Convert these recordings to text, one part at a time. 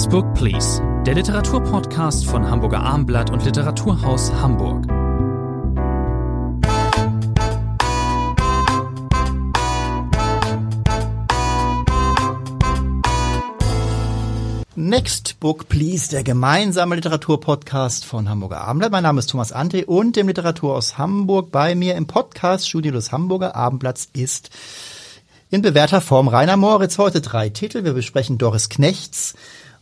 Next Book Please, der Literaturpodcast von Hamburger Armblatt und Literaturhaus Hamburg. Next Book Please, der gemeinsame Literaturpodcast von Hamburger Abendblatt. Mein Name ist Thomas Ante und dem Literaturhaus Hamburg. Bei mir im Podcast Studio des Hamburger Abendblatts ist in bewährter Form Rainer Moritz. Heute drei Titel. Wir besprechen Doris Knechts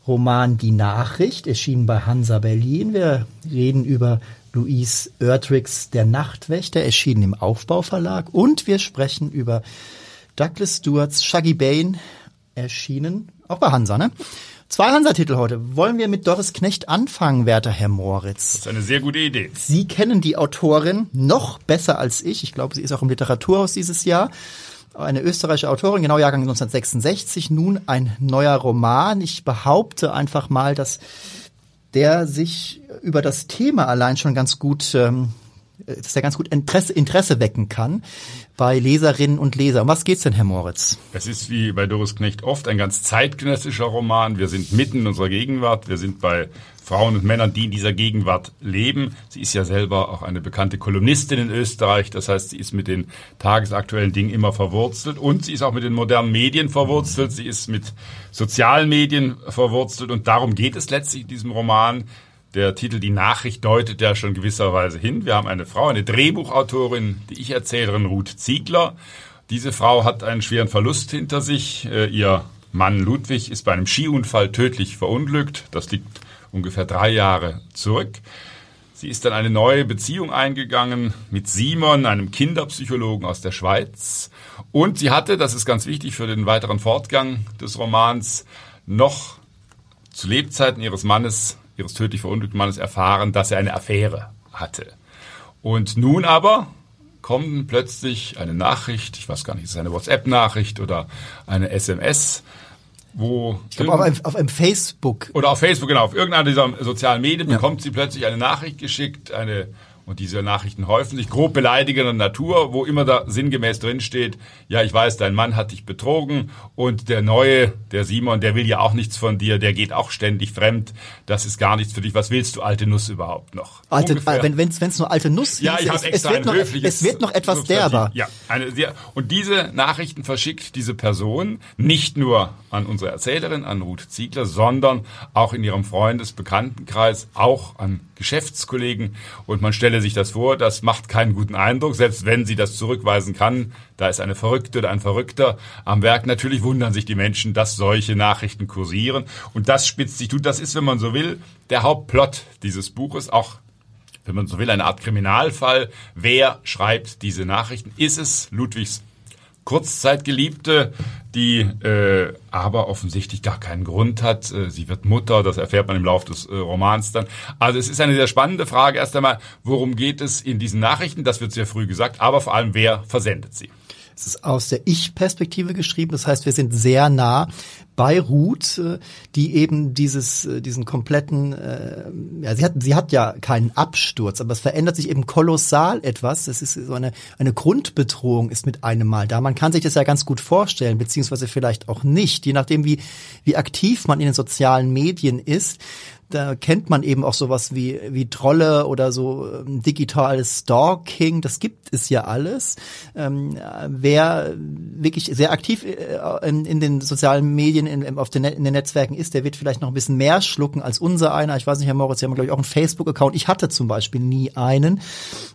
Roman Die Nachricht, erschienen bei Hansa Berlin. Wir reden über Louise Oertrichs Der Nachtwächter, erschienen im Aufbauverlag. Und wir sprechen über Douglas Stewarts Shaggy Bane, erschienen auch bei Hansa, ne? Zwei Hansa-Titel heute. Wollen wir mit Doris Knecht anfangen, werter Herr Moritz? Das ist eine sehr gute Idee. Sie kennen die Autorin noch besser als ich. Ich glaube, sie ist auch im Literaturhaus dieses Jahr. Eine österreichische Autorin, genau Jahrgang 1966. Nun ein neuer Roman. Ich behaupte einfach mal, dass der sich über das Thema allein schon ganz gut ähm, dass er ganz gut Interesse, Interesse wecken kann bei Leserinnen und Lesern. Um was geht's denn, Herr Moritz? Es ist wie bei Doris Knecht oft ein ganz zeitgenössischer Roman. Wir sind mitten in unserer Gegenwart. Wir sind bei Frauen und Männern, die in dieser Gegenwart leben. Sie ist ja selber auch eine bekannte Kolumnistin in Österreich. Das heißt, sie ist mit den tagesaktuellen Dingen immer verwurzelt und sie ist auch mit den modernen Medien verwurzelt. Sie ist mit sozialen Medien verwurzelt und darum geht es letztlich in diesem Roman. Der Titel Die Nachricht deutet ja schon gewisserweise hin. Wir haben eine Frau, eine Drehbuchautorin, die Ich-Erzählerin Ruth Ziegler. Diese Frau hat einen schweren Verlust hinter sich. Äh, ihr Mann Ludwig ist bei einem Skiunfall tödlich verunglückt. Das liegt ungefähr drei Jahre zurück. Sie ist dann eine neue Beziehung eingegangen mit Simon, einem Kinderpsychologen aus der Schweiz. Und sie hatte, das ist ganz wichtig für den weiteren Fortgang des Romans, noch zu Lebzeiten ihres Mannes ihres tödlich verunglückten Mannes erfahren, dass er eine Affäre hatte. Und nun aber kommt plötzlich eine Nachricht, ich weiß gar nicht, ist es eine WhatsApp-Nachricht oder eine SMS, wo ich glaube, auf, einem, auf einem Facebook oder auf Facebook genau auf irgendeiner dieser sozialen Medien ja. bekommt sie plötzlich eine Nachricht geschickt, eine und diese Nachrichten häufen sich grob beleidigender Natur, wo immer da sinngemäß drin steht, ja, ich weiß, dein Mann hat dich betrogen und der neue, der Simon, der will ja auch nichts von dir, der geht auch ständig fremd, das ist gar nichts für dich. Was willst du, alte Nuss, überhaupt noch? Alte, Ungefähr. wenn es wenn's nur alte Nuss Ja, ich habe extra es wird, noch, es wird noch etwas derber. Ja, eine sehr, und diese Nachrichten verschickt diese Person nicht nur an unsere Erzählerin, an Ruth Ziegler, sondern auch in ihrem Freundesbekanntenkreis, auch an Geschäftskollegen und man stelle sich das vor, das macht keinen guten Eindruck, selbst wenn sie das zurückweisen kann. Da ist eine Verrückte oder ein Verrückter am Werk. Natürlich wundern sich die Menschen, dass solche Nachrichten kursieren und das spitzt sich tut. Das ist, wenn man so will, der Hauptplot dieses Buches, auch wenn man so will, eine Art Kriminalfall. Wer schreibt diese Nachrichten? Ist es Ludwigs Kurzzeitgeliebte, die äh, aber offensichtlich gar keinen Grund hat. Äh, sie wird Mutter, das erfährt man im Laufe des äh, Romans dann. Also es ist eine sehr spannende Frage. Erst einmal, worum geht es in diesen Nachrichten? Das wird sehr früh gesagt, aber vor allem, wer versendet sie? Es ist aus der Ich-Perspektive geschrieben. Das heißt, wir sind sehr nah bei Ruth, äh, die eben dieses, äh, diesen kompletten, äh, ja, sie hat, sie hat ja keinen Absturz, aber es verändert sich eben kolossal etwas. Es ist so eine, eine Grundbedrohung ist mit einem Mal da. Man kann sich das ja ganz gut vorstellen, beziehungsweise vielleicht auch nicht, je nachdem, wie, wie aktiv man in den sozialen Medien ist da kennt man eben auch sowas wie, wie Trolle oder so ähm, digitales Stalking, das gibt es ja alles. Ähm, wer wirklich sehr aktiv äh, in, in, den sozialen Medien, in, auf den, in den Netzwerken ist, der wird vielleicht noch ein bisschen mehr schlucken als unser einer. Ich weiß nicht, Herr Moritz, Sie haben, glaube ich, auch einen Facebook-Account. Ich hatte zum Beispiel nie einen.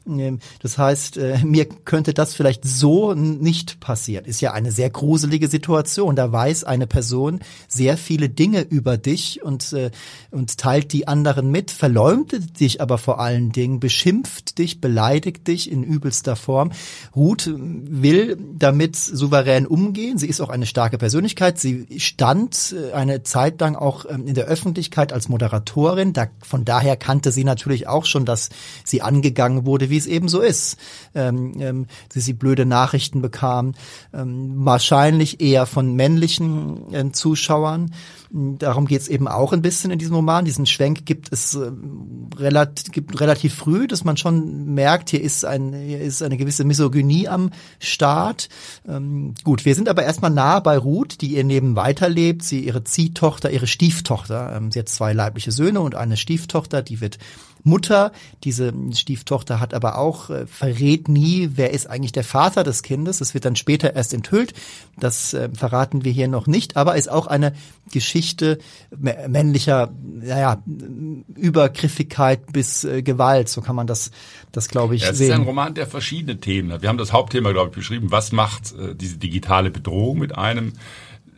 Ähm, das heißt, äh, mir könnte das vielleicht so nicht passieren. Ist ja eine sehr gruselige Situation. Da weiß eine Person sehr viele Dinge über dich und, äh, und teilt die anderen mit, verleumdet dich aber vor allen Dingen, beschimpft dich, beleidigt dich in übelster Form. Ruth will damit souverän umgehen. Sie ist auch eine starke Persönlichkeit. Sie stand äh, eine Zeit lang auch ähm, in der Öffentlichkeit als Moderatorin. Da, von daher kannte sie natürlich auch schon, dass sie angegangen wurde, wie es eben so ist. Ähm, ähm, sie, sie blöde Nachrichten bekam, ähm, wahrscheinlich eher von männlichen äh, Zuschauern Darum geht es eben auch ein bisschen in diesem Roman. Diesen Schwenk gibt es äh, relativ, gibt relativ früh, dass man schon merkt, hier ist, ein, hier ist eine gewisse Misogynie am Start. Ähm, gut, wir sind aber erstmal nah bei Ruth, die ihr Leben weiterlebt. Sie, ihre Ziehtochter, ihre Stieftochter. Ähm, sie hat zwei leibliche Söhne und eine Stieftochter, die wird Mutter. Diese Stieftochter hat aber auch, äh, verrät nie, wer ist eigentlich der Vater des Kindes. Das wird dann später erst enthüllt. Das äh, verraten wir hier noch nicht, aber ist auch eine Geschichte männlicher, naja, Übergriffigkeit bis äh, Gewalt. So kann man das, das glaube ich, ja, es sehen. Es ist ein Roman, der verschiedene Themen hat. Wir haben das Hauptthema, glaube ich, beschrieben. Was macht äh, diese digitale Bedrohung mit einem?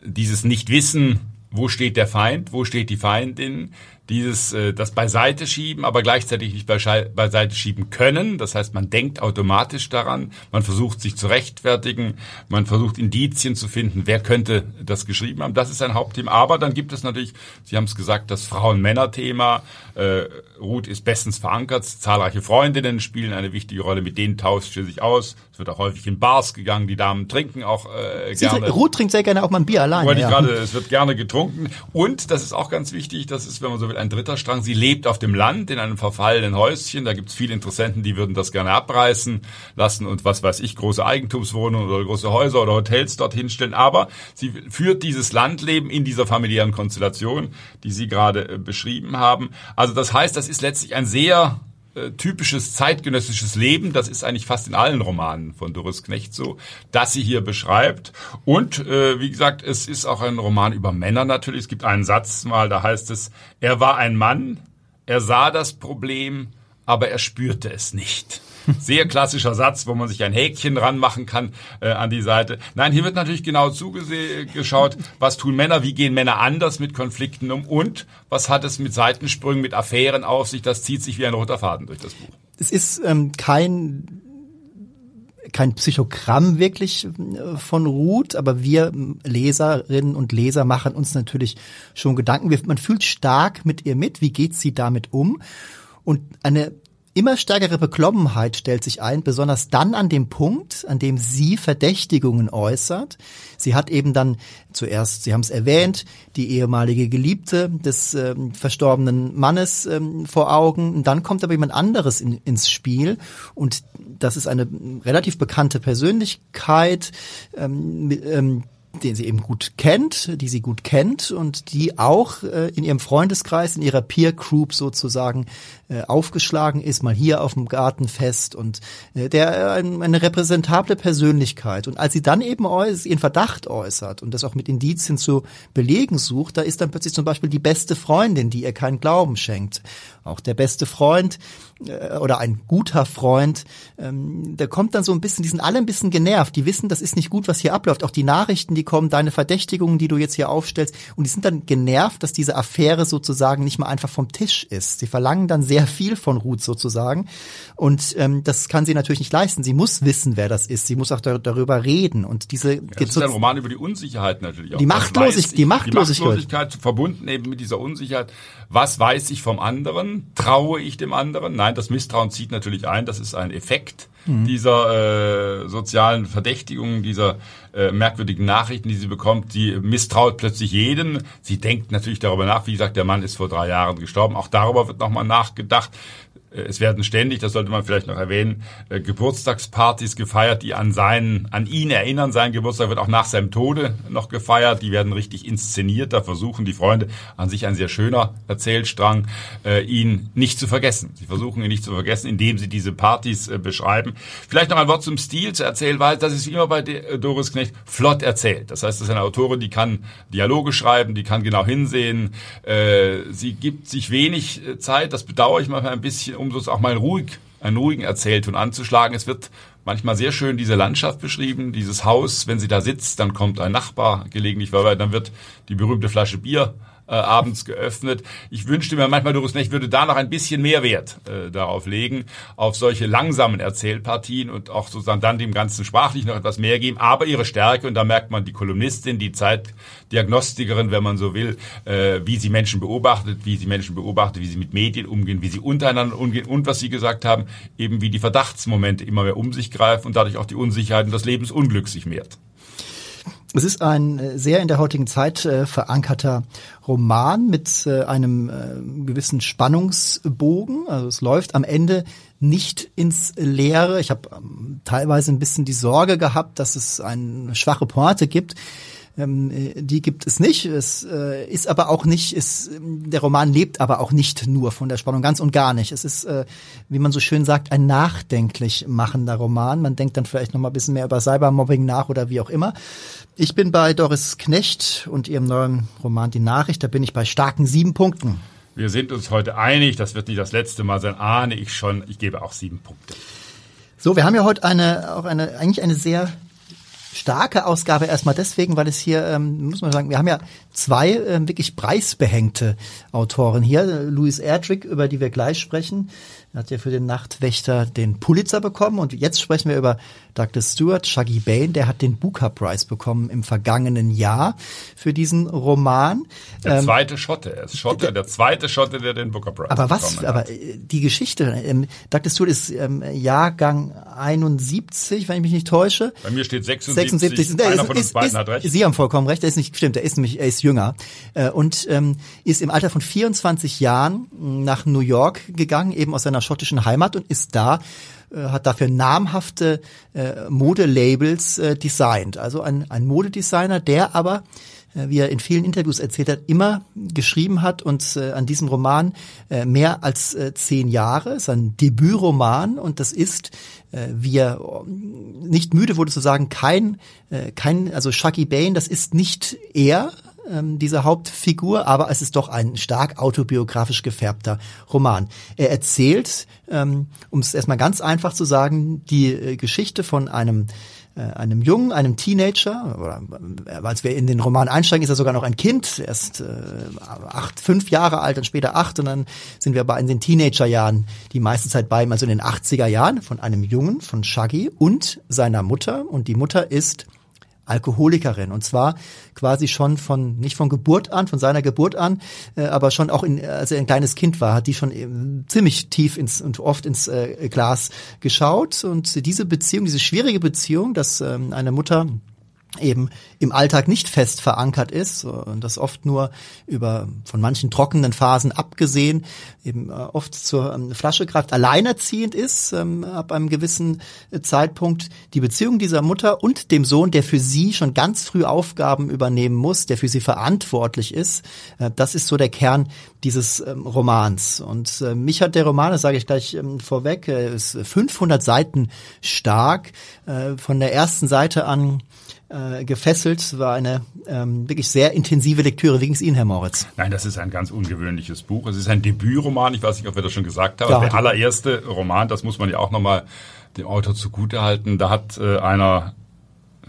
Dieses Nichtwissen, wo steht der Feind, wo steht die Feindin, dieses äh, das beiseite schieben, aber gleichzeitig nicht beiseite schieben können. Das heißt, man denkt automatisch daran, man versucht sich zu rechtfertigen, man versucht Indizien zu finden, wer könnte das geschrieben haben. Das ist ein Hauptthema. Aber dann gibt es natürlich, Sie haben es gesagt, das Frauen-Männer-Thema. Äh, Ruth ist bestens verankert, zahlreiche Freundinnen spielen eine wichtige Rolle, mit denen tauscht sie sich aus. Es wird auch häufig in Bars gegangen, die Damen trinken auch äh, gerne. Ruth trinkt sehr gerne auch mal ein Bier allein. Wollte ja. ich gerade, es wird gerne getrunken. Und, das ist auch ganz wichtig, das ist, wenn man so will, ein dritter Strang. Sie lebt auf dem Land in einem verfallenen Häuschen. Da gibt es viele Interessenten, die würden das gerne abreißen lassen und was weiß ich, große Eigentumswohnungen oder große Häuser oder Hotels dort hinstellen. Aber sie führt dieses Landleben in dieser familiären Konstellation, die Sie gerade äh, beschrieben haben. Also das heißt, das ist letztlich ein sehr äh, typisches zeitgenössisches Leben, das ist eigentlich fast in allen Romanen von Doris Knecht so, dass sie hier beschreibt. Und äh, wie gesagt, es ist auch ein Roman über Männer natürlich. Es gibt einen Satz mal, da heißt es, er war ein Mann, er sah das Problem, aber er spürte es nicht. Sehr klassischer Satz, wo man sich ein Häkchen ranmachen kann äh, an die Seite. Nein, hier wird natürlich genau zugeschaut, was tun Männer, wie gehen Männer anders mit Konflikten um und was hat es mit Seitensprüngen, mit Affären auf sich. Das zieht sich wie ein roter Faden durch das Buch. Es ist ähm, kein kein Psychogramm wirklich äh, von Ruth, aber wir Leserinnen und Leser machen uns natürlich schon Gedanken. Man fühlt stark mit ihr mit. Wie geht sie damit um? Und eine immer stärkere Beklommenheit stellt sich ein, besonders dann an dem Punkt, an dem sie Verdächtigungen äußert. Sie hat eben dann zuerst, Sie haben es erwähnt, die ehemalige Geliebte des ähm, verstorbenen Mannes ähm, vor Augen. Und dann kommt aber jemand anderes in, ins Spiel und das ist eine relativ bekannte Persönlichkeit, ähm, ähm, den sie eben gut kennt, die sie gut kennt und die auch äh, in ihrem Freundeskreis, in ihrer Peer Group sozusagen äh, aufgeschlagen ist, mal hier auf dem Gartenfest und äh, der äh, eine repräsentable Persönlichkeit. Und als sie dann eben ihren Verdacht äußert und das auch mit Indizien zu belegen sucht, da ist dann plötzlich zum Beispiel die beste Freundin, die ihr keinen Glauben schenkt. Auch der beste Freund äh, oder ein guter Freund, ähm, der kommt dann so ein bisschen, die sind alle ein bisschen genervt, die wissen, das ist nicht gut, was hier abläuft. Auch die Nachrichten, die kommen, deine Verdächtigungen, die du jetzt hier aufstellst, und die sind dann genervt, dass diese Affäre sozusagen nicht mal einfach vom Tisch ist. Sie verlangen dann sehr viel von Ruth sozusagen. Und ähm, das kann sie natürlich nicht leisten. Sie muss wissen, wer das ist. Sie muss auch da, darüber reden. Und diese ja, das ist ein Roman über die Unsicherheit natürlich auch. Die, Machtlosig, die Machtlosigkeit. Die Machtlosigkeit verbunden eben mit dieser Unsicherheit. Was weiß ich vom anderen? Traue ich dem anderen? Nein, das Misstrauen zieht natürlich ein. Das ist ein Effekt dieser äh, sozialen Verdächtigungen, dieser äh, merkwürdigen Nachrichten, die sie bekommt. Sie misstraut plötzlich jeden. Sie denkt natürlich darüber nach. Wie gesagt, der Mann ist vor drei Jahren gestorben. Auch darüber wird nochmal nachgedacht. Äh, es werden ständig, das sollte man vielleicht noch erwähnen, äh, Geburtstagspartys gefeiert, die an seinen, an ihn erinnern. Sein Geburtstag wird auch nach seinem Tode noch gefeiert. Die werden richtig inszeniert. Da versuchen die Freunde, an sich ein sehr schöner Erzählstrang, äh, ihn nicht zu vergessen. Sie versuchen ihn nicht zu vergessen, indem sie diese Partys beschreiben. Vielleicht noch ein Wort zum Stil, zur Erzählweise. Das ist wie immer bei Doris Knecht flott erzählt. Das heißt, das ist eine Autorin, die kann Dialoge schreiben, die kann genau hinsehen. Sie gibt sich wenig Zeit. Das bedauere ich manchmal ein bisschen, um so auch mal ruhig, einen ruhigen Erzählton anzuschlagen. Es wird manchmal sehr schön diese Landschaft beschrieben, dieses Haus, wenn sie da sitzt, dann kommt ein Nachbar gelegentlich vorbei, dann wird die berühmte Flasche Bier äh, abends geöffnet. Ich wünschte mir manchmal, Doris Necht würde da noch ein bisschen mehr Wert äh, darauf legen, auf solche langsamen Erzählpartien und auch sozusagen dann dem Ganzen sprachlich noch etwas mehr geben. Aber ihre Stärke, und da merkt man die Kolumnistin, die Zeitdiagnostikerin, wenn man so will, äh, wie sie Menschen beobachtet, wie sie Menschen beobachtet, wie sie mit Medien umgehen, wie sie untereinander umgehen und was Sie gesagt haben, eben wie die Verdachtsmomente immer mehr um sich greifen und dadurch auch die Unsicherheit und das Lebensunglück sich mehrt. Es ist ein äh, sehr in der heutigen Zeit äh, verankerter Roman mit äh, einem äh, gewissen Spannungsbogen. Also es läuft am Ende nicht ins Leere. Ich habe ähm, teilweise ein bisschen die Sorge gehabt, dass es eine schwache Pointe gibt. Ähm, äh, die gibt es nicht. Es äh, ist aber auch nicht, ist, der Roman lebt aber auch nicht nur von der Spannung, ganz und gar nicht. Es ist, äh, wie man so schön sagt, ein nachdenklich machender Roman. Man denkt dann vielleicht noch mal ein bisschen mehr über Cybermobbing nach oder wie auch immer. Ich bin bei Doris Knecht und ihrem neuen Roman Die Nachricht. Da bin ich bei starken sieben Punkten. Wir sind uns heute einig, das wird nicht das letzte Mal sein, ahne ich schon. Ich gebe auch sieben Punkte. So, wir haben ja heute eine, auch eine, eigentlich eine sehr starke Ausgabe erstmal deswegen, weil es hier, ähm, muss man sagen, wir haben ja zwei ähm, wirklich preisbehängte Autoren hier. Louis Erdrich, über die wir gleich sprechen, hat ja für den Nachtwächter den Pulitzer bekommen und jetzt sprechen wir über Douglas Stewart, Shaggy Bain, der hat den Booker Prize bekommen im vergangenen Jahr für diesen Roman. Der ähm, zweite Schotte, er ist Schotte, der, der zweite Schotte, der den Booker Prize aber was, aber hat. Äh, die Geschichte, ähm, Douglas Stewart ist ähm, Jahrgang 71, wenn ich mich nicht täusche. Bei mir steht 76, 76. einer ist, von uns beiden ist, hat recht. Sie haben vollkommen recht, er ist nicht, stimmt, er ist nämlich, er ist jünger äh, und ähm, ist im Alter von 24 Jahren nach New York gegangen, eben aus seiner schottischen Heimat und ist da äh, hat dafür namhafte äh, Modelabels äh, designt. Also ein, ein Modedesigner, der aber äh, wie er in vielen Interviews erzählt hat, immer geschrieben hat und äh, an diesem Roman äh, mehr als äh, zehn Jahre. Es ist ein Debütroman und das ist, äh, wie er nicht müde wurde zu sagen, kein, äh, kein, also Shaggy Bain, das ist nicht er, ähm, diese Hauptfigur, aber es ist doch ein stark autobiografisch gefärbter Roman. Er erzählt, ähm, um es erstmal ganz einfach zu sagen, die äh, Geschichte von einem äh, einem Jungen, einem Teenager, oder äh, als wir in den Roman einsteigen, ist er sogar noch ein Kind, erst äh, acht, fünf Jahre alt, dann später acht und dann sind wir aber in den Teenagerjahren die meiste Zeit bei ihm, also in den 80er Jahren, von einem Jungen, von Shaggy und seiner Mutter und die Mutter ist Alkoholikerin. Und zwar quasi schon von nicht von Geburt an, von seiner Geburt an, äh, aber schon auch in, als er ein kleines Kind war, hat die schon äh, ziemlich tief ins und oft ins äh, Glas geschaut. Und diese Beziehung, diese schwierige Beziehung, dass ähm, eine Mutter eben im Alltag nicht fest verankert ist und das oft nur über von manchen trockenen Phasen abgesehen eben äh, oft zur ähm, Flasche greift, alleinerziehend ist ähm, ab einem gewissen äh, Zeitpunkt die Beziehung dieser Mutter und dem Sohn, der für sie schon ganz früh Aufgaben übernehmen muss, der für sie verantwortlich ist, äh, das ist so der Kern dieses ähm, Romans. Und äh, mich hat der Roman, das sage ich gleich ähm, vorweg, äh, ist 500 Seiten stark, äh, von der ersten Seite an äh, gefesselt. War eine ähm, wirklich sehr intensive Lektüre. Wie ging es Ihnen, Herr Moritz? Nein, das ist ein ganz ungewöhnlich Buch. Es ist ein Debütroman. Ich weiß nicht, ob wir das schon gesagt haben. Ja, der allererste Roman, das muss man ja auch nochmal dem Autor zugutehalten. Da hat äh, einer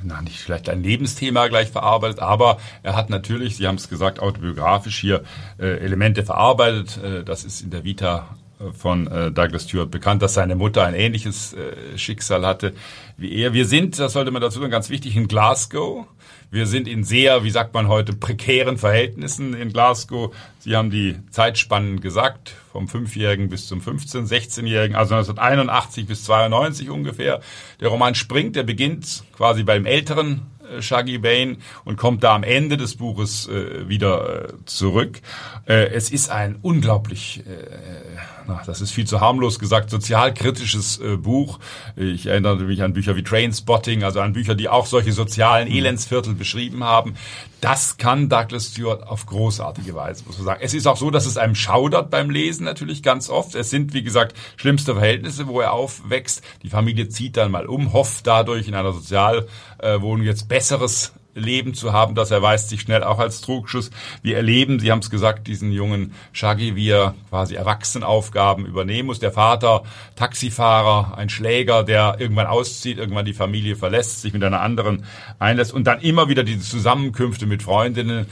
na, nicht vielleicht ein Lebensthema gleich verarbeitet, aber er hat natürlich, Sie haben es gesagt, autobiografisch hier äh, Elemente verarbeitet. Äh, das ist in der Vita von äh, Douglas Stewart bekannt, dass seine Mutter ein ähnliches äh, Schicksal hatte wie er. Wir sind, das sollte man dazu sagen, ganz wichtig, in Glasgow. Wir sind in sehr, wie sagt man heute, prekären Verhältnissen in Glasgow. Sie haben die Zeitspannen gesagt, vom 5-Jährigen bis zum 15-, 16-Jährigen, also 1981 bis 92 ungefähr. Der Roman springt, der beginnt quasi beim älteren äh, Shaggy Bane und kommt da am Ende des Buches äh, wieder äh, zurück. Äh, es ist ein unglaublich, äh, na, das ist viel zu harmlos gesagt, sozialkritisches äh, Buch. Ich erinnere mich an Bücher wie Trainspotting, also an Bücher, die auch solche sozialen mhm. Elendsviertel beschrieben haben. Das kann Douglas Stewart auf großartige Weise, muss man sagen. Es ist auch so, dass es einem schaudert beim Lesen natürlich ganz oft. Es sind, wie gesagt, schlimmste Verhältnisse, wo er aufwächst. Die Familie zieht dann mal um, hofft dadurch in einer Sozialwohnung jetzt besseres Leben zu haben, das erweist sich schnell auch als Trugschuss. Wir erleben, Sie haben es gesagt, diesen jungen Shaggy, wie er quasi Erwachsenaufgaben übernehmen muss. Der Vater, Taxifahrer, ein Schläger, der irgendwann auszieht, irgendwann die Familie verlässt, sich mit einer anderen einlässt und dann immer wieder diese Zusammenkünfte mit Freundinnen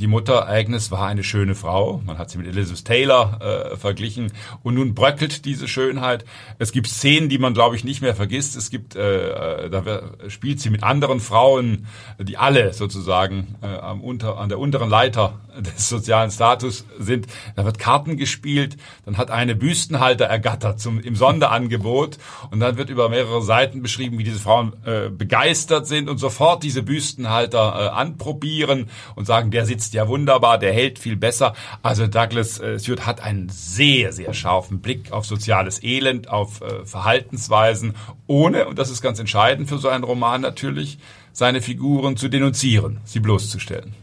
die Mutter Agnes war eine schöne Frau. Man hat sie mit Elizabeth Taylor äh, verglichen. Und nun bröckelt diese Schönheit. Es gibt Szenen, die man, glaube ich, nicht mehr vergisst. Es gibt, äh, äh da spielt sie mit anderen Frauen, die alle sozusagen äh, am unter, an der unteren Leiter des sozialen Status sind. Da wird Karten gespielt. Dann hat eine Büstenhalter ergattert zum, im Sonderangebot. Und dann wird über mehrere Seiten beschrieben, wie diese Frauen äh, begeistert sind und sofort diese Büstenhalter äh, anprobieren und sagen, der sitzt ja wunderbar, der hält viel besser. Also Douglas äh, Stewart hat einen sehr, sehr scharfen Blick auf soziales Elend, auf äh, Verhaltensweisen, ohne, und das ist ganz entscheidend für so einen Roman natürlich, seine Figuren zu denunzieren, sie bloßzustellen.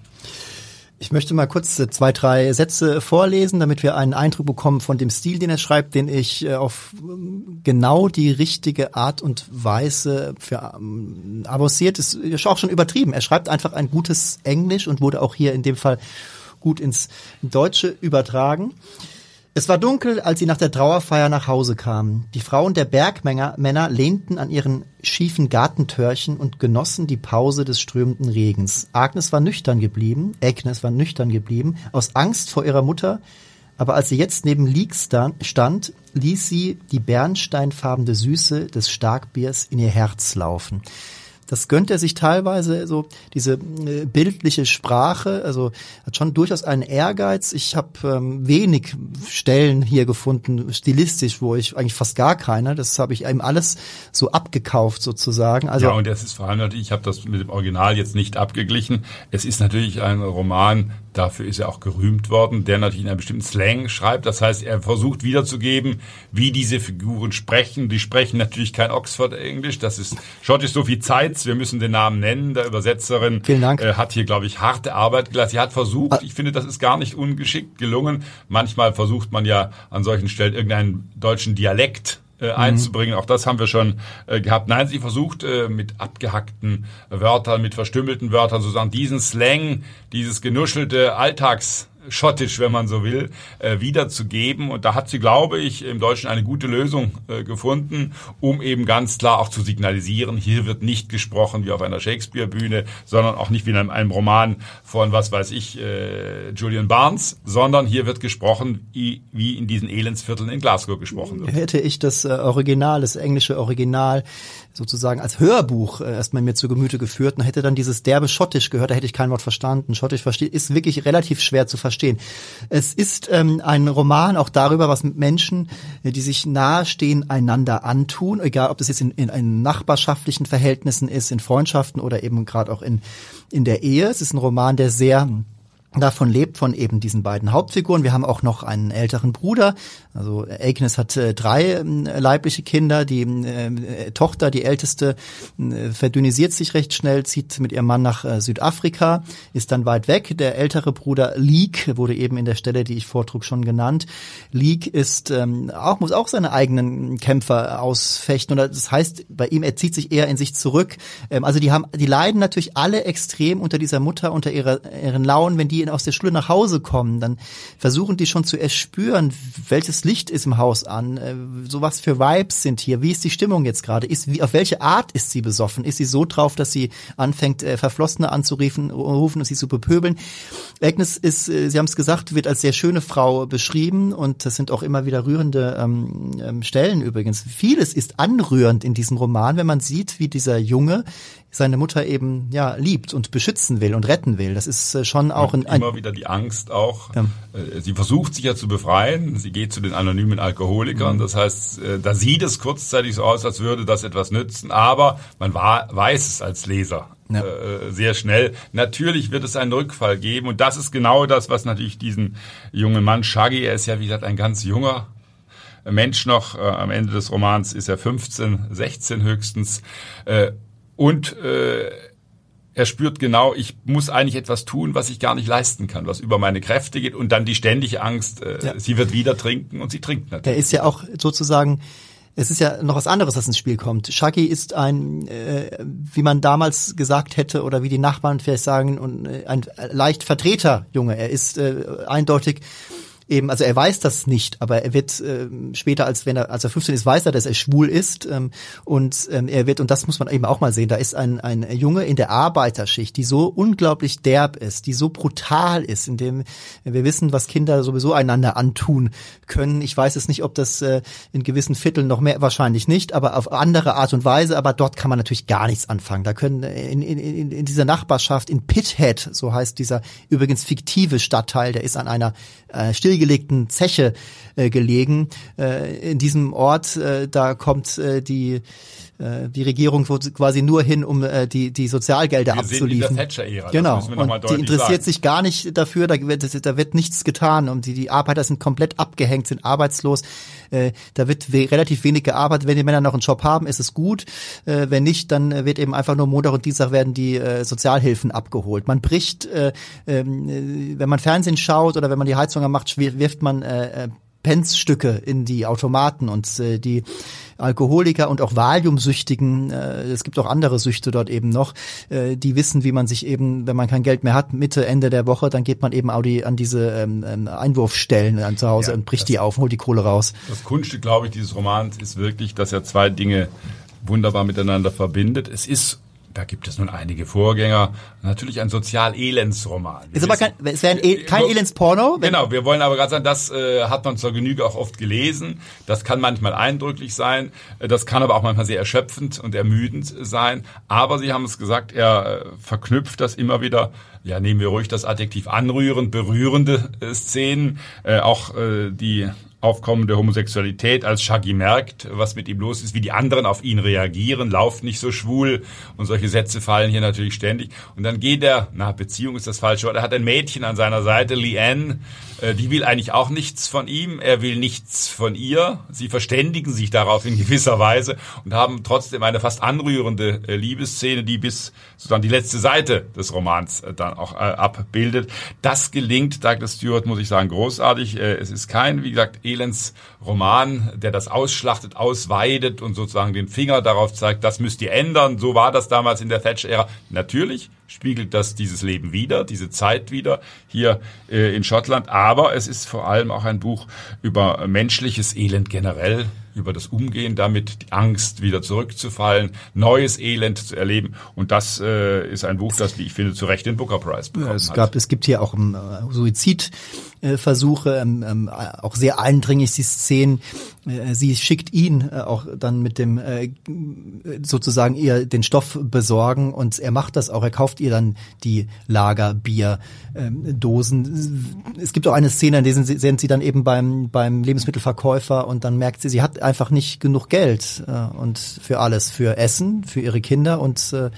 Ich möchte mal kurz äh, zwei, drei Sätze vorlesen, damit wir einen Eindruck bekommen von dem Stil, den er schreibt, den ich äh, auf ähm, genau die richtige Art und Weise für ähm, avanciert ist, ist auch schon übertrieben. Er schreibt einfach ein gutes Englisch und wurde auch hier in dem Fall gut ins Deutsche übertragen. Es war dunkel, als sie nach der Trauerfeier nach Hause kamen. Die Frauen der Bergmänner Männer lehnten an ihren schiefen Gartentörchen und genossen die Pause des strömenden Regens. Agnes war nüchtern geblieben, Agnes war nüchtern geblieben, aus Angst vor ihrer Mutter, aber als sie jetzt neben Leek stand, ließ sie die bernsteinfarbene Süße des Starkbiers in ihr Herz laufen das gönnt er sich teilweise so diese äh, bildliche Sprache, also hat schon durchaus einen Ehrgeiz. Ich habe ähm, wenig Stellen hier gefunden stilistisch, wo ich eigentlich fast gar keine. Das habe ich eben alles so abgekauft sozusagen. Also ja, und es ist vor allem natürlich, ich habe das mit dem Original jetzt nicht abgeglichen. Es ist natürlich ein Roman, dafür ist er auch gerühmt worden, der natürlich in einem bestimmten Slang schreibt. Das heißt, er versucht wiederzugeben, wie diese Figuren sprechen. Die sprechen natürlich kein Oxford-Englisch. Das ist schottisch so viel Zeit. Wir müssen den Namen nennen. Der Übersetzerin Vielen Dank. Äh, hat hier, glaube ich, harte Arbeit geleistet. Sie hat versucht, ah. ich finde, das ist gar nicht ungeschickt gelungen. Manchmal versucht man ja an solchen Stellen irgendeinen deutschen Dialekt äh, einzubringen. Auch das haben wir schon äh, gehabt. Nein, sie versucht äh, mit abgehackten Wörtern, mit verstümmelten Wörtern sozusagen diesen Slang, dieses genuschelte Alltags schottisch, wenn man so will, äh, wiederzugeben. Und da hat sie, glaube ich, im Deutschen eine gute Lösung äh, gefunden, um eben ganz klar auch zu signalisieren, hier wird nicht gesprochen wie auf einer Shakespeare-Bühne, sondern auch nicht wie in einem, Roman von, was weiß ich, äh, Julian Barnes, sondern hier wird gesprochen, wie in diesen Elendsvierteln in Glasgow gesprochen wird. Hätte ich das äh, Original, das englische Original sozusagen als Hörbuch äh, erstmal mir zu Gemüte geführt und hätte dann dieses derbe Schottisch gehört, da hätte ich kein Wort verstanden. Schottisch versteht, ist wirklich relativ schwer zu verstehen. Es ist ähm, ein Roman auch darüber, was Menschen, äh, die sich nahestehen, einander antun, egal ob das jetzt in, in, in nachbarschaftlichen Verhältnissen ist, in Freundschaften oder eben gerade auch in, in der Ehe. Es ist ein Roman, der sehr davon lebt, von eben diesen beiden Hauptfiguren. Wir haben auch noch einen älteren Bruder. Also Agnes hat äh, drei äh, leibliche Kinder. Die äh, Tochter, die älteste, äh, verdünnisiert sich recht schnell, zieht mit ihrem Mann nach äh, Südafrika, ist dann weit weg. Der ältere Bruder Leek wurde eben in der Stelle, die ich vortrug, schon genannt. Leek ist ähm, auch muss auch seine eigenen Kämpfer ausfechten. Oder das heißt, bei ihm er zieht sich eher in sich zurück. Ähm, also die haben, die leiden natürlich alle extrem unter dieser Mutter, unter ihrer ihren Launen, wenn die aus der Schule nach Hause kommen, dann versuchen die schon zu erspüren, welches Licht ist im Haus an, äh, so was für Vibes sind hier, wie ist die Stimmung jetzt gerade, ist wie auf welche Art ist sie besoffen, ist sie so drauf, dass sie anfängt äh, Verflossene anzurufen, rufen und sie zu bepöbeln. Agnes ist, äh, Sie haben es gesagt, wird als sehr schöne Frau beschrieben und das sind auch immer wieder rührende ähm, ähm, Stellen übrigens. Vieles ist anrührend in diesem Roman, wenn man sieht, wie dieser Junge seine Mutter eben ja liebt und beschützen will und retten will. Das ist äh, schon auch ein, ein immer wieder die Angst auch. Ja. Äh, sie versucht sich ja zu befreien. Sie geht zu den anonymen Alkoholikern. Mhm. Das heißt, äh, da sieht es kurzzeitig so aus, als würde das etwas nützen. Aber man war, weiß es als Leser ja. sehr schnell. Natürlich wird es einen Rückfall geben und das ist genau das, was natürlich diesen jungen Mann Shaggy, er ist ja wie gesagt ein ganz junger Mensch noch, am Ende des Romans ist er 15, 16 höchstens und äh, er spürt genau, ich muss eigentlich etwas tun, was ich gar nicht leisten kann, was über meine Kräfte geht und dann die ständige Angst, äh, ja. sie wird wieder trinken und sie trinkt natürlich. Er ist ja auch sozusagen es ist ja noch was anderes, was ins Spiel kommt. Shaggy ist ein, äh, wie man damals gesagt hätte oder wie die Nachbarn vielleicht sagen, äh, ein leicht Vertreter Junge. Er ist äh, eindeutig eben, also er weiß das nicht, aber er wird äh, später, als wenn er, als er 15 ist, weiß er, dass er schwul ist ähm, und ähm, er wird, und das muss man eben auch mal sehen, da ist ein, ein Junge in der Arbeiterschicht, die so unglaublich derb ist, die so brutal ist, in dem wir wissen, was Kinder sowieso einander antun können. Ich weiß es nicht, ob das äh, in gewissen Vierteln noch mehr, wahrscheinlich nicht, aber auf andere Art und Weise, aber dort kann man natürlich gar nichts anfangen. Da können äh, in, in, in, in dieser Nachbarschaft, in Pithead, so heißt dieser übrigens fiktive Stadtteil, der ist an einer äh, stillgelegten Zeche äh, gelegen. Äh, in diesem Ort, äh, da kommt äh, die äh, die Regierung quasi nur hin, um äh, die die Sozialgelder Wir abzuliefern. Genau. Und die interessiert sagen. sich gar nicht dafür. Da wird, da wird nichts getan. Und die, die Arbeiter sind komplett abgehängt, sind arbeitslos. Äh, da wird we relativ wenig gearbeitet. Wenn die Männer noch einen Job haben, ist es gut. Äh, wenn nicht, dann wird eben einfach nur Montag und Dienstag werden die äh, Sozialhilfen abgeholt. Man bricht, äh, äh, wenn man Fernsehen schaut oder wenn man die Heizung macht, wirft man äh, äh Penzstücke in die Automaten und äh, die Alkoholiker und auch Valiumsüchtigen, äh, es gibt auch andere Süchte dort eben noch, äh, die wissen, wie man sich eben, wenn man kein Geld mehr hat, Mitte, Ende der Woche, dann geht man eben auch die, an diese ähm, ähm Einwurfstellen an zu Hause Ja, und bricht das- die auf und holt die Kohle raus. Das Kunststück, glaube ich, dieses Romans ist wirklich, dass er zwei Dinge wunderbar miteinander verbindet. Es ist, da gibt es nun einige Vorgänger, natürlich ein Sozial-Elendsroman. Ist aber kein, es wäre e kein Elendsporno. Genau, wir wollen aber gerade sagen, das äh, hat man zur Genüge auch oft gelesen. Das kann manchmal eindrücklich sein, äh, das kann aber auch manchmal sehr erschöpfend und ermüdend sein. Aber Sie haben es gesagt, er äh, verknüpft das immer wieder. Ja, nehmen wir ruhig das Adjektiv anrührend, berührende äh, Szenen, äh, auch äh, die aufkommende Homosexualität, als Shaggy merkt, was mit ihm los ist, wie die anderen auf ihn reagieren, lauft nicht so schwul und solche Sätze fallen hier natürlich ständig. Und dann geht er, na, Beziehung ist das falsche Wort, er hat ein Mädchen an seiner Seite, Leanne, die will eigentlich auch nichts von ihm, er will nichts von ihr. Sie verständigen sich darauf in gewisser Weise und haben trotzdem eine fast anrührende äh, Liebesszene, die bis sozusagen die letzte Seite des Romans äh, dann auch äh, abbildet. Das gelingt Douglas Stewart, muss ich sagen, großartig. Äh, es ist kein, wie gesagt, Elends Roman, der das ausschlachtet, ausweidet und sozusagen den Finger darauf zeigt, das müsst ihr ändern. So war das damals in der Thatcher-Ära. Natürlich spiegelt das dieses Leben wieder, diese Zeit wieder hier äh, in Schottland. Aber es ist vor allem auch ein Buch über menschliches Elend generell, über das Umgehen damit, die Angst wieder zurückzufallen, neues Elend zu erleben. Und das äh, ist ein Buch, das, wie ich finde, zu Recht den Booker Prize bekommen Ja, es hat. gab, es gibt hier auch ähm, Suizidversuche, ähm, ähm, auch sehr eindringlich die Szenen. Äh, sie schickt ihn äh, auch dann mit dem äh, sozusagen ihr den Stoff besorgen und er macht das auch. Er kauft ihr dann die Lagerbier-Dosen. Es gibt auch eine Szene, in der sie- sind sie dann eben beim beim Lebensmittelverkäufer und dann merkt sie, sie hat einfach nicht genug Geld äh, und für alles, für Essen, für ihre Kinder und äh,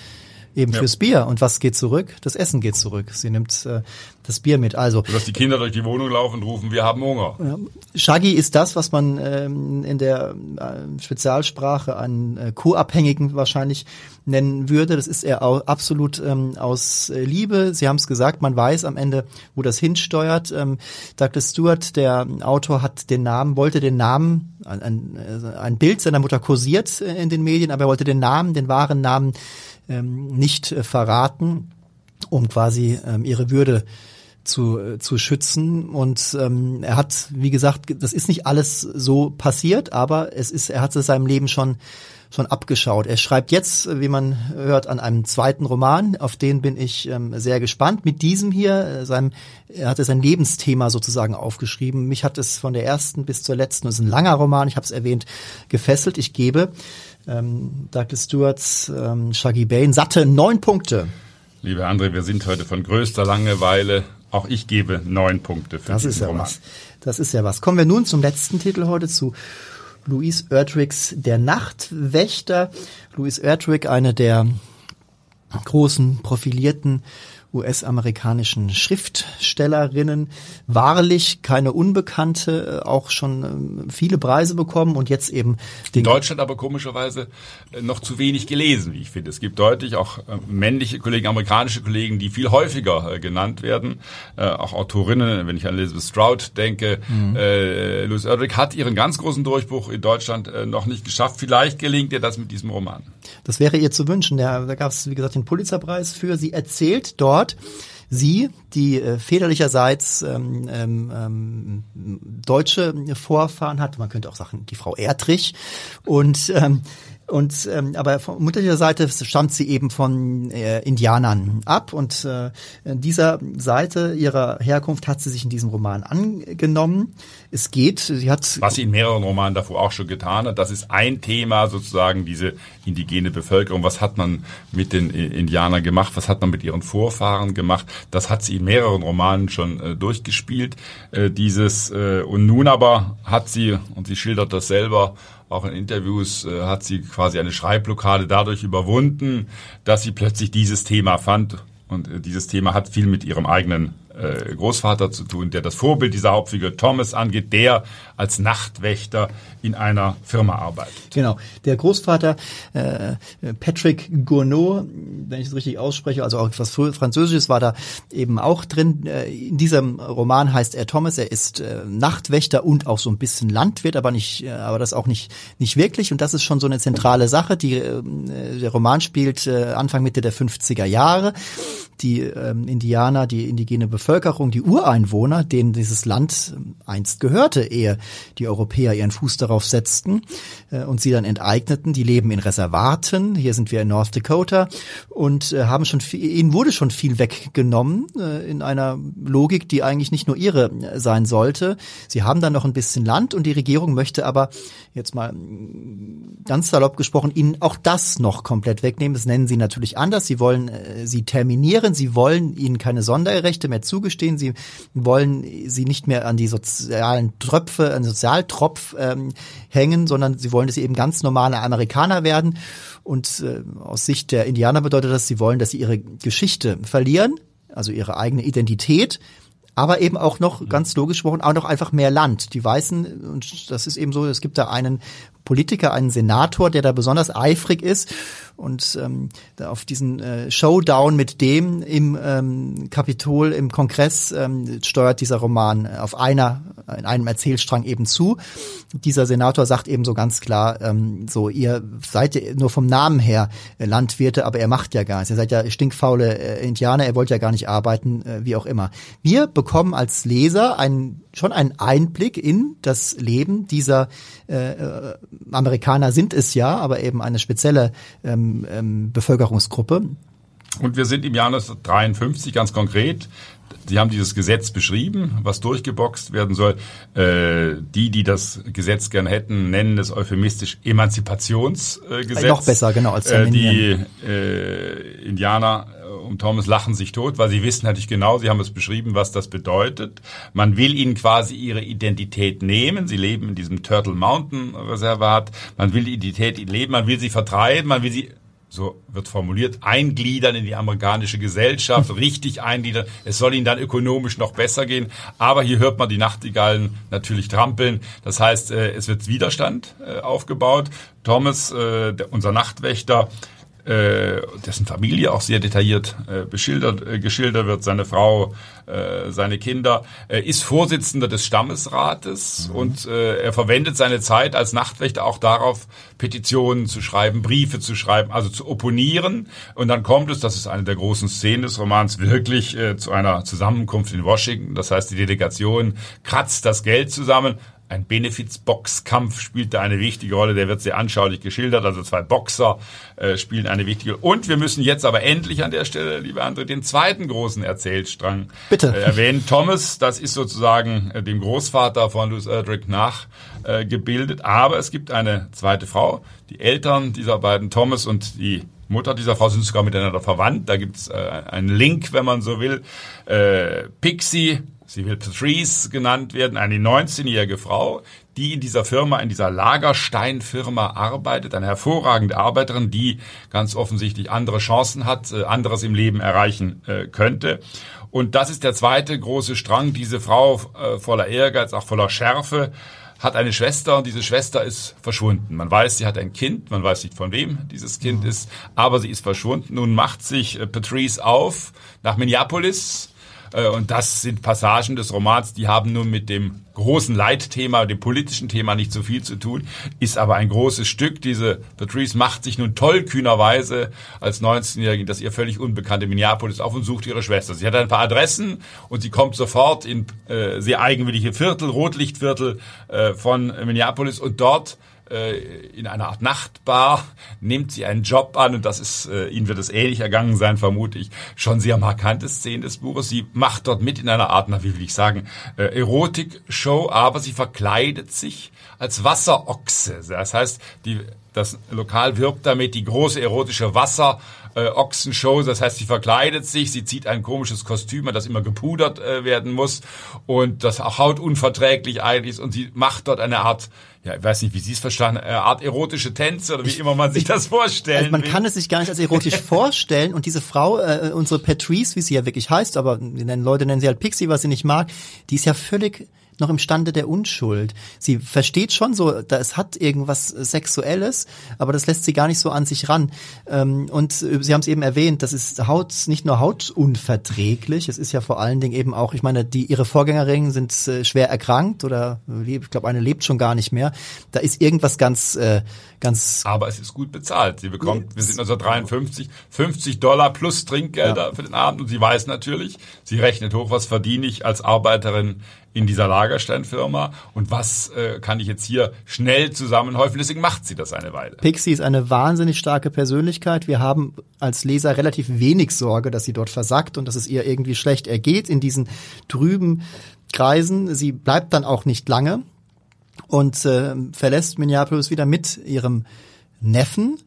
eben Ja. fürs Bier. Und was geht zurück? Das Essen geht zurück. Sie nimmt äh, das Bier mit. Also Dass die Kinder durch die Wohnung laufen und rufen, wir haben Hunger. Shaggy ist das, was man ähm, in der äh, Spezialsprache einen äh, Co-Abhängigen wahrscheinlich nennen würde. Das ist er au absolut ähm, aus äh, Liebe. Sie haben es gesagt, man weiß am Ende, wo das hinsteuert. Ähm, Douglas Stewart, der Autor, hat den Namen, wollte den Namen, ein, ein, äh, ein Bild seiner Mutter kursiert äh, in den Medien, aber er wollte den Namen, den wahren Namen ähm, nicht äh, verraten, um quasi ähm, ihre Würde zu, äh, zu schützen. Und ähm, er hat, wie gesagt, das ist nicht alles so passiert, aber es ist, er hat es seinem Leben schon schon abgeschaut. Er schreibt jetzt, wie man hört, an einem zweiten Roman. Auf den bin ich ähm, sehr gespannt. Mit diesem hier, äh, seinem, er hatte sein Lebensthema sozusagen aufgeschrieben. Mich hat es von der ersten bis zur letzten, das ist ein langer Roman, ich habe es erwähnt, gefesselt. Ich gebe ähm, Douglas Stewarts ähm, Shaggy Bane satte neun Punkte. Liebe André, wir sind heute von größter Langeweile. Auch ich gebe neun Punkte für Das diesen ist ja Roman. was. Das ist ja was. Kommen wir nun zum letzten Titel heute zu Louise Erdrichs Der Nachtwächter. Louise Erdrich, eine der großen profilierten US-amerikanischen Schriftstellerinnen. Wahrlich keine Unbekannte, äh, auch schon ähm, viele Preise bekommen und jetzt eben den In Deutschland aber komischerweise äh, noch zu wenig gelesen, wie ich finde. Es gibt deutlich auch äh, männliche Kollegen, amerikanische Kollegen, die viel häufiger genannt werden. Auch Autorinnen, wenn ich an Elizabeth Stroud denke. Äh, Louise Erdrich hat ihren ganz großen Durchbruch in Deutschland noch nicht geschafft. Vielleicht gelingt ihr das mit diesem Roman. Das wäre ihr zu wünschen. Der, da gab es, wie gesagt, den Pulitzerpreis für. Sie erzählt dort, Sie, die äh, väterlicherseits ähm, ähm, ähm, deutsche Vorfahren hat, man könnte auch sagen, die Frau Erdrich und ähm, und ähm, aber von mütterlicher Seite stammt sie eben von äh, Indianern ab und äh, dieser Seite ihrer Herkunft hat sie sich in diesem Roman angenommen. Es geht, sie hat was sie in mehreren Romanen davor auch schon getan hat. Das ist ein Thema sozusagen diese indigene Bevölkerung. Was hat man mit den Indianern gemacht? Was hat man mit ihren Vorfahren gemacht? Das hat sie in mehreren Romanen schon äh, durchgespielt. Äh, dieses äh, und nun aber hat sie und sie schildert das selber auch in Interviews äh, hat sie quasi eine Schreibblockade dadurch überwunden, dass sie plötzlich dieses Thema fand. Und äh, dieses Thema hat viel mit ihrem eigenen äh, Großvater zu tun, der das Vorbild dieser Hauptfigur Thomas angeht, der als Nachtwächter in einer Firma arbeitet. Genau. Der Großvater äh, Patrick Gournaud, wenn ich es richtig ausspreche, also auch etwas Französisches war da eben auch drin. Äh, in diesem Roman heißt er Thomas, er ist äh, Nachtwächter und auch so ein bisschen Landwirt, aber nicht, äh, aber das auch nicht nicht wirklich. Und das ist schon so eine zentrale Sache. Die, äh, der Roman spielt äh, Anfang Mitte der 50er Jahre. Die äh, Indianer, die indigene Bevölkerung die Ureinwohner, denen dieses Land ähm, einst gehörte, ehe die Europäer ihren Fuß darauf setzten äh, und sie dann enteigneten, die leben in Reservaten. Hier sind wir in North Dakota und äh, haben schon viel, ihnen wurde schon viel weggenommen äh, in einer Logik, die eigentlich nicht nur ihre sein sollte. Sie haben dann noch ein bisschen Land und die Regierung möchte aber jetzt mal mm, ganz salopp gesprochen ihnen auch das noch komplett wegnehmen. Das nennen sie natürlich anders. Sie wollen sie terminieren. Sie wollen ihnen keine Sonderrechte mehr zu zugestehen. Sie wollen sie nicht mehr an die sozialen Tröpfe, an den Sozialtropf ähm, hängen, sondern sie wollen, dass sie eben ganz normale Amerikaner werden. Und äh, aus Sicht der Indianer bedeutet das, sie wollen, dass sie ihre Geschichte verlieren, also ihre eigene Identität, aber eben auch noch, ganz logisch gesprochen, auch noch einfach mehr Land. Die Weißen, und das ist eben so, es gibt da einen Politiker, einen Senator, der da besonders eifrig ist und ähm, auf diesen äh, Showdown mit dem im ähm, Kapitol, im Kongress ähm, steuert dieser Roman auf einer, in einem Erzählstrang eben zu. Dieser Senator sagt eben so ganz klar, ähm, so ihr seid nur vom Namen her äh, Landwirte, aber er macht ja gar nichts. Ihr seid ja stinkfaule äh, Indianer, er wollt ja gar nicht arbeiten, äh, wie auch immer. Wir bekommen als Leser einen, schon einen Einblick in das Leben dieser äh, äh Amerikaner sind es ja, aber eben eine spezielle ähm, ähm, Bevölkerungsgruppe. Und wir sind im Jahr 1953 ganz konkret. Sie haben dieses Gesetz beschrieben, was durchgeboxt werden soll. Äh, die, die das Gesetz gern hätten, nennen es euphemistisch Emanzipationsgesetz. Äh, Noch besser, genau, als äh, Die äh, Indianer um Thomas lachen sich tot, weil sie wissen natürlich genau, sie haben es beschrieben, was das bedeutet. Man will ihnen quasi ihre Identität nehmen. Sie leben in diesem Turtle Mountain Reservat. Man will die Identität leben, man will sie vertreiben, man will sie so wird formuliert, eingliedern in die amerikanische Gesellschaft, richtig eingliedern. Es soll ihnen dann ökonomisch noch besser gehen. Aber hier hört man die Nachtigallen natürlich trampeln. Das heißt, äh, es wird Widerstand äh, aufgebaut. Thomas, äh, unser Nachtwächter, dessen Familie auch sehr detailliert äh, beschildert, äh, geschildert wird, seine Frau, äh, seine Kinder, äh, ist Vorsitzender des Stammesrates mhm. und äh, er verwendet seine Zeit als Nachtwächter auch darauf, Petitionen zu schreiben, Briefe zu schreiben, also zu opponieren. Und dann kommt es, das ist eine der großen Szenen des Romans, wirklich äh, zu einer Zusammenkunft in Washington. Das heißt, die Delegation kratzt das Geld zusammen, ein Benefits-Boxkampf spielt da eine wichtige Rolle, der wird sehr anschaulich geschildert, also zwei Boxer äh, spielen eine wichtige Rolle. Und wir müssen jetzt aber endlich an der Stelle, liebe André, den zweiten großen Erzählstrang Bitte. Äh, erwähnen. Thomas, das ist sozusagen äh, dem Großvater von Louis Erdrich nachgebildet, äh, aber es gibt eine zweite Frau. Die Eltern dieser beiden, Thomas und die Mutter dieser Frau sind sogar miteinander verwandt. Da gibt es äh, einen Link, wenn man so will. Äh, Pixie Sie will Patrice genannt werden, eine 19-jährige Frau, die in dieser Firma, in dieser Lagerstein-Firma arbeitet, eine hervorragende Arbeiterin, die ganz offensichtlich andere Chancen hat, äh, anderes im Leben erreichen äh, könnte. Und das ist der zweite große Strang. Diese Frau äh, voller Ehrgeiz, auch voller Schärfe, hat eine Schwester und diese Schwester ist verschwunden. Man weiß, sie hat ein Kind, man weiß nicht von wem dieses Kind mhm. ist, aber sie ist verschwunden. Nun macht sich Patrice auf nach Minneapolis und das sind Passagen des Romans, die haben nun mit dem großen Leitthema, dem politischen Thema nicht so viel zu tun, ist aber ein großes Stück. Diese Patrice macht sich nun tollkühnerweise als 19-Jährige das ihr völlig unbekannte Minneapolis auf und sucht ihre Schwester. Sie hat ein paar Adressen und sie kommt sofort in äh, sehr eigenwillige Viertel, Rotlichtviertel äh, von Minneapolis und dort äh, in einer Art Nachtbar, nimmt sie einen Job an und das ist, äh, Ihnen wird es ähnlich ergangen sein, vermute ich, schon sehr markante Szene des Buches. Sie macht dort mit in einer Art, na wie will ich sagen, äh, Erotik-Show, aber sie verkleidet sich als Wasserochse. Das heißt, die, das Lokal wirbt damit die große erotische Wasser äh, Ochsenshow. Das heißt, sie verkleidet sich, sie zieht ein komisches Kostüm, das immer gepudert äh, werden muss und das auch hautunverträglich eigentlich ist und sie macht dort eine Art ja, ich weiß nicht, wie Sie es verstanden, eine Art erotische Tänze oder wie ich, immer man sich das vorstellen also Man will. kann es sich gar nicht als erotisch vorstellen und diese Frau, äh, unsere Patrice, wie sie ja wirklich heißt, aber die nennen, Leute nennen sie halt Pixie, was sie nicht mag, die ist ja völlig noch im Stande der Unschuld. Sie versteht schon so, da es hat irgendwas Sexuelles, aber das lässt sie gar nicht so an sich ran. Ähm, und äh, Sie haben es eben erwähnt, das ist Haut, nicht nur hautunverträglich, es ist ja vor allen Dingen eben auch, ich meine, die ihre Vorgängerinnen sind äh, schwer erkrankt oder ich glaube, eine lebt schon gar nicht mehr. Da ist irgendwas ganz, äh, ganz. Aber es ist gut bezahlt. Sie bekommt, wir sind 1953, 50 Dollar plus Trinkgelder ja. für den Abend und sie weiß natürlich, sie rechnet hoch, was verdiene ich als Arbeiterin in dieser Lagersteinfirma und was äh, kann ich jetzt hier schnell zusammenhäufen. Deswegen macht sie das eine Weile. Pixie ist eine wahnsinnig starke Persönlichkeit. Wir haben als Leser relativ wenig Sorge, dass sie dort versackt und dass es ihr irgendwie schlecht ergeht in diesen trüben Kreisen. Sie bleibt dann auch nicht lange und äh, verlässt Minneapolis wieder mit ihrem Neffen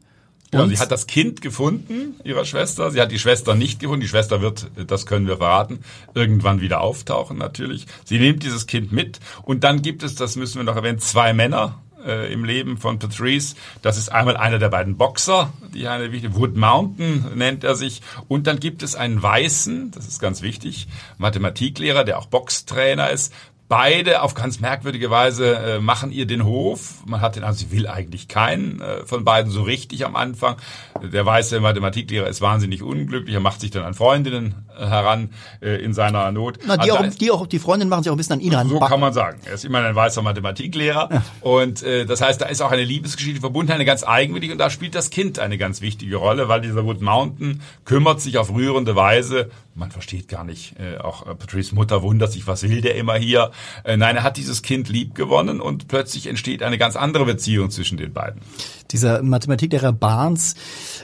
Genau, sie hat das Kind gefunden, ihrer Schwester. Sie hat die Schwester nicht gefunden. Die Schwester wird, das können wir verraten, irgendwann wieder auftauchen natürlich. Sie nimmt dieses Kind mit und dann gibt es, das müssen wir noch erwähnen, zwei Männer äh, im Leben von Patrice. Das ist einmal einer der beiden Boxer, die eine wichtige Wood Mountain nennt er sich. Und dann gibt es einen Weißen, das ist ganz wichtig, Mathematiklehrer, der auch Boxtrainer ist, Beide auf ganz merkwürdige Weise äh, machen ihr den Hof. Man hat den, also sie will eigentlich keinen äh, von beiden so richtig am Anfang. Der weiße Mathematiklehrer ist wahnsinnig unglücklich. Er macht sich dann an Freundinnen heran äh, in seiner Not. Na, die, also, auch, die auch, die Freundinnen machen sich auch ein bisschen an ihn ran. So kann man sagen. Er ist immer ein weißer Mathematiklehrer. Ja. Und äh, das heißt, da ist auch eine Liebesgeschichte verbunden, eine ganz eigenwillige. Und da spielt das Kind eine ganz wichtige Rolle, weil dieser Wood Mountain kümmert sich auf rührende Weise man versteht gar nicht, äh, auch äh, Patrice Mutter wundert sich, was will der immer hier? Äh, nein, er hat dieses Kind lieb gewonnen und plötzlich entsteht eine ganz andere Beziehung zwischen den beiden. Dieser Mathematiklehrer Barnes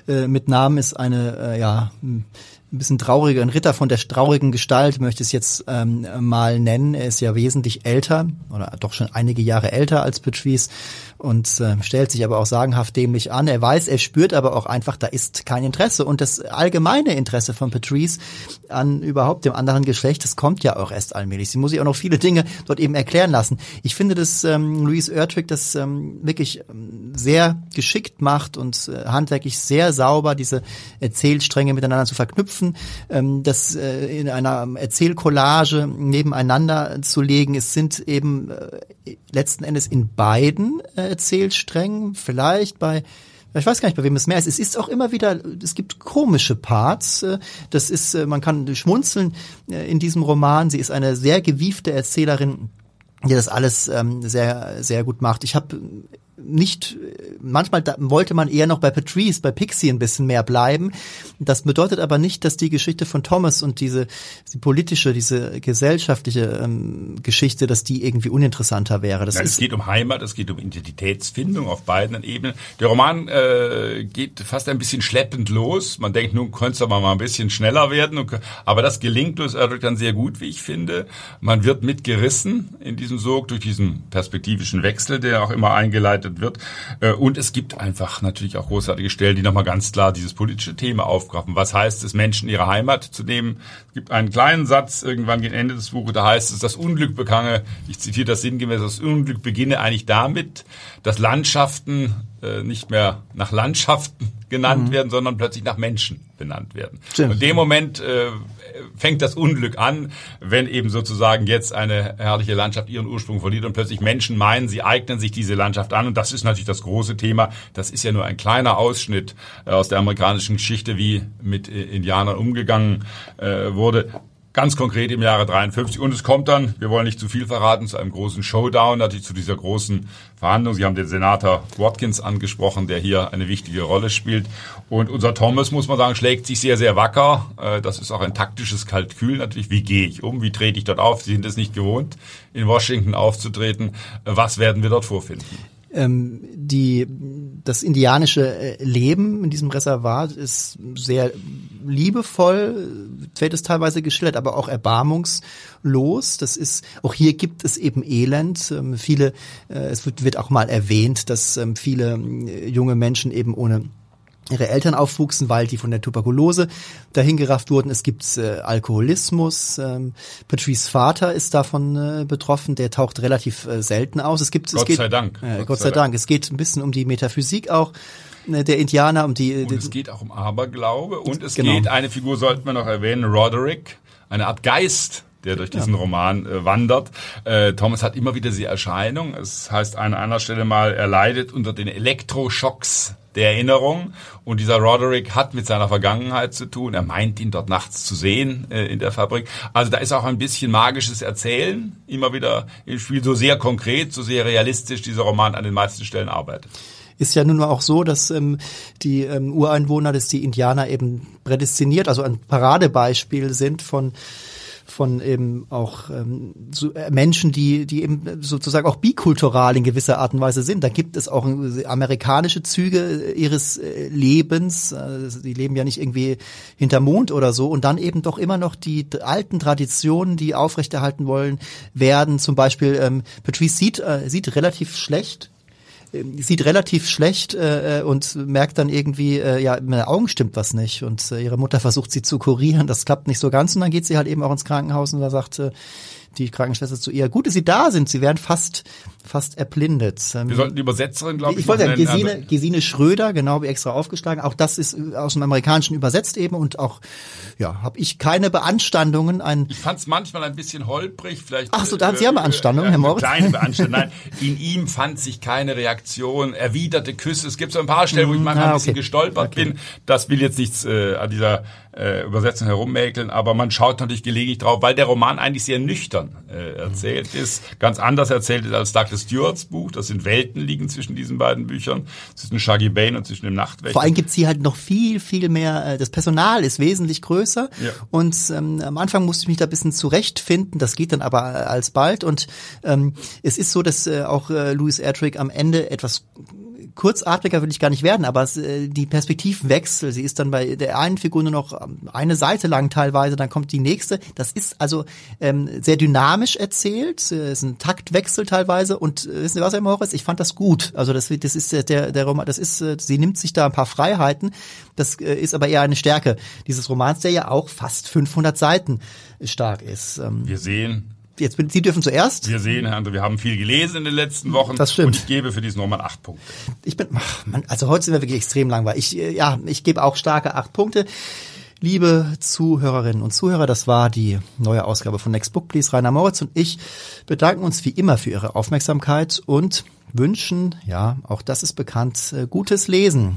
äh, mit Namen ist eine, äh, ja, ein bisschen trauriger, ein Ritter von der traurigen Gestalt, möchte ich es jetzt ähm, mal nennen. Er ist ja wesentlich älter oder doch schon einige Jahre älter als Patrice und äh, stellt sich aber auch sagenhaft dämlich an. Er weiß, er spürt aber auch einfach, da ist kein Interesse. Und das allgemeine Interesse von Patrice an überhaupt dem anderen Geschlecht, das kommt ja auch erst allmählich. Sie muss sich auch noch viele Dinge dort eben erklären lassen. Ich finde, dass ähm, Louise Ertrick das ähm, wirklich ähm, sehr geschickt macht und äh, handwerklich sehr sauber, diese Erzählstränge miteinander zu verknüpfen verknüpfen, ähm, das äh, in einer Erzählcollage nebeneinander zu legen. Es sind eben äh, letzten Endes in beiden äh, Erzählsträngen, vielleicht bei ich weiß gar nicht, bei wem es mehr ist. Es ist auch immer wieder, es gibt komische Parts. Äh, das ist, äh, man kann schmunzeln äh, in diesem Roman. Sie ist eine sehr gewiefte Erzählerin, die das alles ähm, sehr, sehr gut macht. Ich habe nicht, manchmal wollte man eher noch bei Patrice, bei Pixie ein bisschen mehr bleiben. Das bedeutet aber nicht, dass die Geschichte von Thomas und diese die politische, diese gesellschaftliche ähm, Geschichte, dass die irgendwie uninteressanter wäre. Das ja, es geht um Heimat, es geht um Identitätsfindung auf beiden Ebenen. Der Roman äh, geht fast ein bisschen schleppend los. Man denkt, nun könnte es aber mal ein bisschen schneller werden. aber das gelingt Louis dann sehr gut, wie ich finde. Man wird mitgerissen in diesem Sog durch diesen perspektivischen Wechsel, der auch immer eingeleitet bearbeitet wird. Äh, und es gibt einfach natürlich auch großartige Stellen, die nochmal ganz klar dieses politische Thema aufgreifen. Was heißt es, Menschen ihre Heimat zu nehmen? Es gibt einen kleinen Satz irgendwann gegen Ende des Buches, da heißt es, das Unglück begange, ich zitiere das sinngemäß, das Unglück beginne eigentlich damit, dass Landschaften äh, nicht mehr nach Landschaften genannt mhm. werden, sondern plötzlich nach Menschen benannt werden. Stimmt. Und in dem Moment äh, fängt das Unglück an, wenn eben sozusagen jetzt eine herrliche Landschaft ihren Ursprung verliert und plötzlich Menschen meinen, sie eignen sich diese Landschaft an. Und das ist natürlich das große Thema. Das ist ja nur ein kleiner Ausschnitt äh, aus der amerikanischen Geschichte, wie mit äh, Indianern umgegangen äh, wurde Ganz konkret im Jahre 53. Und es kommt dann, wir wollen nicht zu viel verraten, zu einem großen Showdown, natürlich zu dieser großen Verhandlung. Sie haben den Senator Watkins angesprochen, der hier eine wichtige Rolle spielt. Und unser Thomas, muss man sagen, schlägt sich sehr, sehr wacker. Äh, das ist auch ein taktisches Kalkül natürlich. Wie gehe ich um? Wie trete ich dort auf? Sie sind es nicht gewohnt, in Washington aufzutreten. Äh, was werden wir dort vorfinden? Ähm, die, das indianische äh, Leben in diesem Reservat ist sehr liebevoll, wird es teilweise geschildert, aber auch erbarmungslos. Das ist, auch hier gibt es eben Elend. Ähm, viele, äh, es wird, wird auch mal erwähnt, dass ähm, viele äh, junge Menschen eben ohne ihre Eltern aufwuchsen, weil die von der Tuberkulose dahingerafft wurden. Es gibt äh, Alkoholismus. Ähm, Patrice Vater ist davon äh, betroffen. Der taucht relativ äh, selten aus. Es gibt, Gott es geht, sei Dank. Äh, Gott, Gott sei Dank. Dank. Es geht ein bisschen um die Metaphysik auch äh, der Indianer, um die. Und es geht auch um Aberglaube und es Genau. geht, eine Figur sollten wir noch erwähnen, Roderick, eine Art Geist, der durch diesen Roman äh, wandert. Äh, Thomas hat immer wieder die Erscheinung. Es heißt an einer Stelle mal, er leidet unter den Elektroschocks der Erinnerung. Und dieser Roderick hat mit seiner Vergangenheit zu tun. Er meint ihn dort nachts zu sehen äh, in der Fabrik. Also da ist auch ein bisschen magisches Erzählen immer wieder im Spiel. So sehr konkret, so sehr realistisch dieser Roman an den meisten Stellen arbeitet. ist ja nun mal auch so, dass ähm, die ähm, Ureinwohner, dass die Indianer eben prädestiniert, also ein Paradebeispiel sind von von eben auch ähm, so, äh, Menschen, die die eben sozusagen auch bikultural in gewisser Art und Weise sind. Da gibt es auch äh, amerikanische Züge äh, ihres äh, Lebens. Also die leben ja nicht irgendwie hinter Mond oder so und dann eben doch immer noch die alten Traditionen, die aufrechterhalten wollen werden. Zum Beispiel ähm, Patrice sieht äh, sieht relativ schlecht sieht relativ schlecht äh, äh, und merkt dann irgendwie, äh, ja, mit den Augen stimmt was nicht. Und äh, ihre Mutter versucht sie zu kurieren, das klappt nicht so ganz. Und dann geht sie halt eben auch ins Krankenhaus und da sagt äh, die Krankenschwester zu ihr, gut, dass sie da sind, sie werden fast, fast erblindet. Ähm, Wir sollten die Übersetzerin, glaube ich, ich wollte sagen. Gesine, Gesine Schröder, genau wie extra aufgeschlagen. Auch das ist äh, aus dem Amerikanischen übersetzt eben und auch, ja, habe ich keine Beanstandungen. Ein Ich fand es manchmal ein bisschen holprig, vielleicht. Ach so, da haben Sie ja Beanstandung, Herr eine Moritz. Kleine Beanstandung. Nein, in ihm fand sich keine Reaktion, erwiderte Küsse. Es gibt so ein paar Stellen, wo ich manchmal ah, ein bisschen okay. gestolpert Okay. bin. Das will jetzt nichts äh, an dieser äh, Übersetzung herummäkeln, aber man schaut natürlich gelegentlich drauf, weil der Roman eigentlich sehr nüchtern äh, erzählt ist, ganz anders erzählt ist als Douglas Stewarts Buch. Das sind Welten liegen zwischen diesen beiden Büchern, zwischen Shaggy Bane und zwischen dem Nachtwächter. Vor allem gibt's hier halt noch viel, viel mehr, äh, das Personal ist wesentlich größer Ja. und ähm, am Anfang musste ich mich da ein bisschen zurechtfinden, das geht dann aber äh, alsbald und ähm, es ist so, dass äh, auch äh, Louis Erdrich am Ende etwas kurzatmiger will ich gar nicht werden, aber es, äh, die Perspektivwechsel, sie ist dann bei der einen Figur nur noch ähm, eine Seite lang teilweise, dann kommt die nächste. Das ist also ähm, sehr dynamisch erzählt, äh, es ist ein Taktwechsel teilweise und äh, wissen Sie was, Herr Moritz, ich fand das gut. Also das, das ist der, der, der Roman, das ist, äh, sie nimmt sich da ein paar Freiheiten, das äh, ist aber eher eine Stärke dieses Romans, der ja auch fast 500 Seiten stark ist. Ähm, Wir sehen, Jetzt, bin- Sie dürfen zuerst. wir sehen, Herr André, wir haben viel gelesen in den letzten Wochen. Das stimmt. Und ich gebe für diesen Roman acht Punkte. Ich bin, ach, Mann, also heute sind wir wirklich extrem langweilig. Ich, äh, ja, ich gebe auch starke acht Punkte. Liebe Zuhörerinnen und Zuhörer, das war die neue Ausgabe von Next Book Please. Rainer Moritz und ich bedanken uns wie immer für Ihre Aufmerksamkeit und wünschen, ja, auch das ist bekannt, äh, gutes Lesen.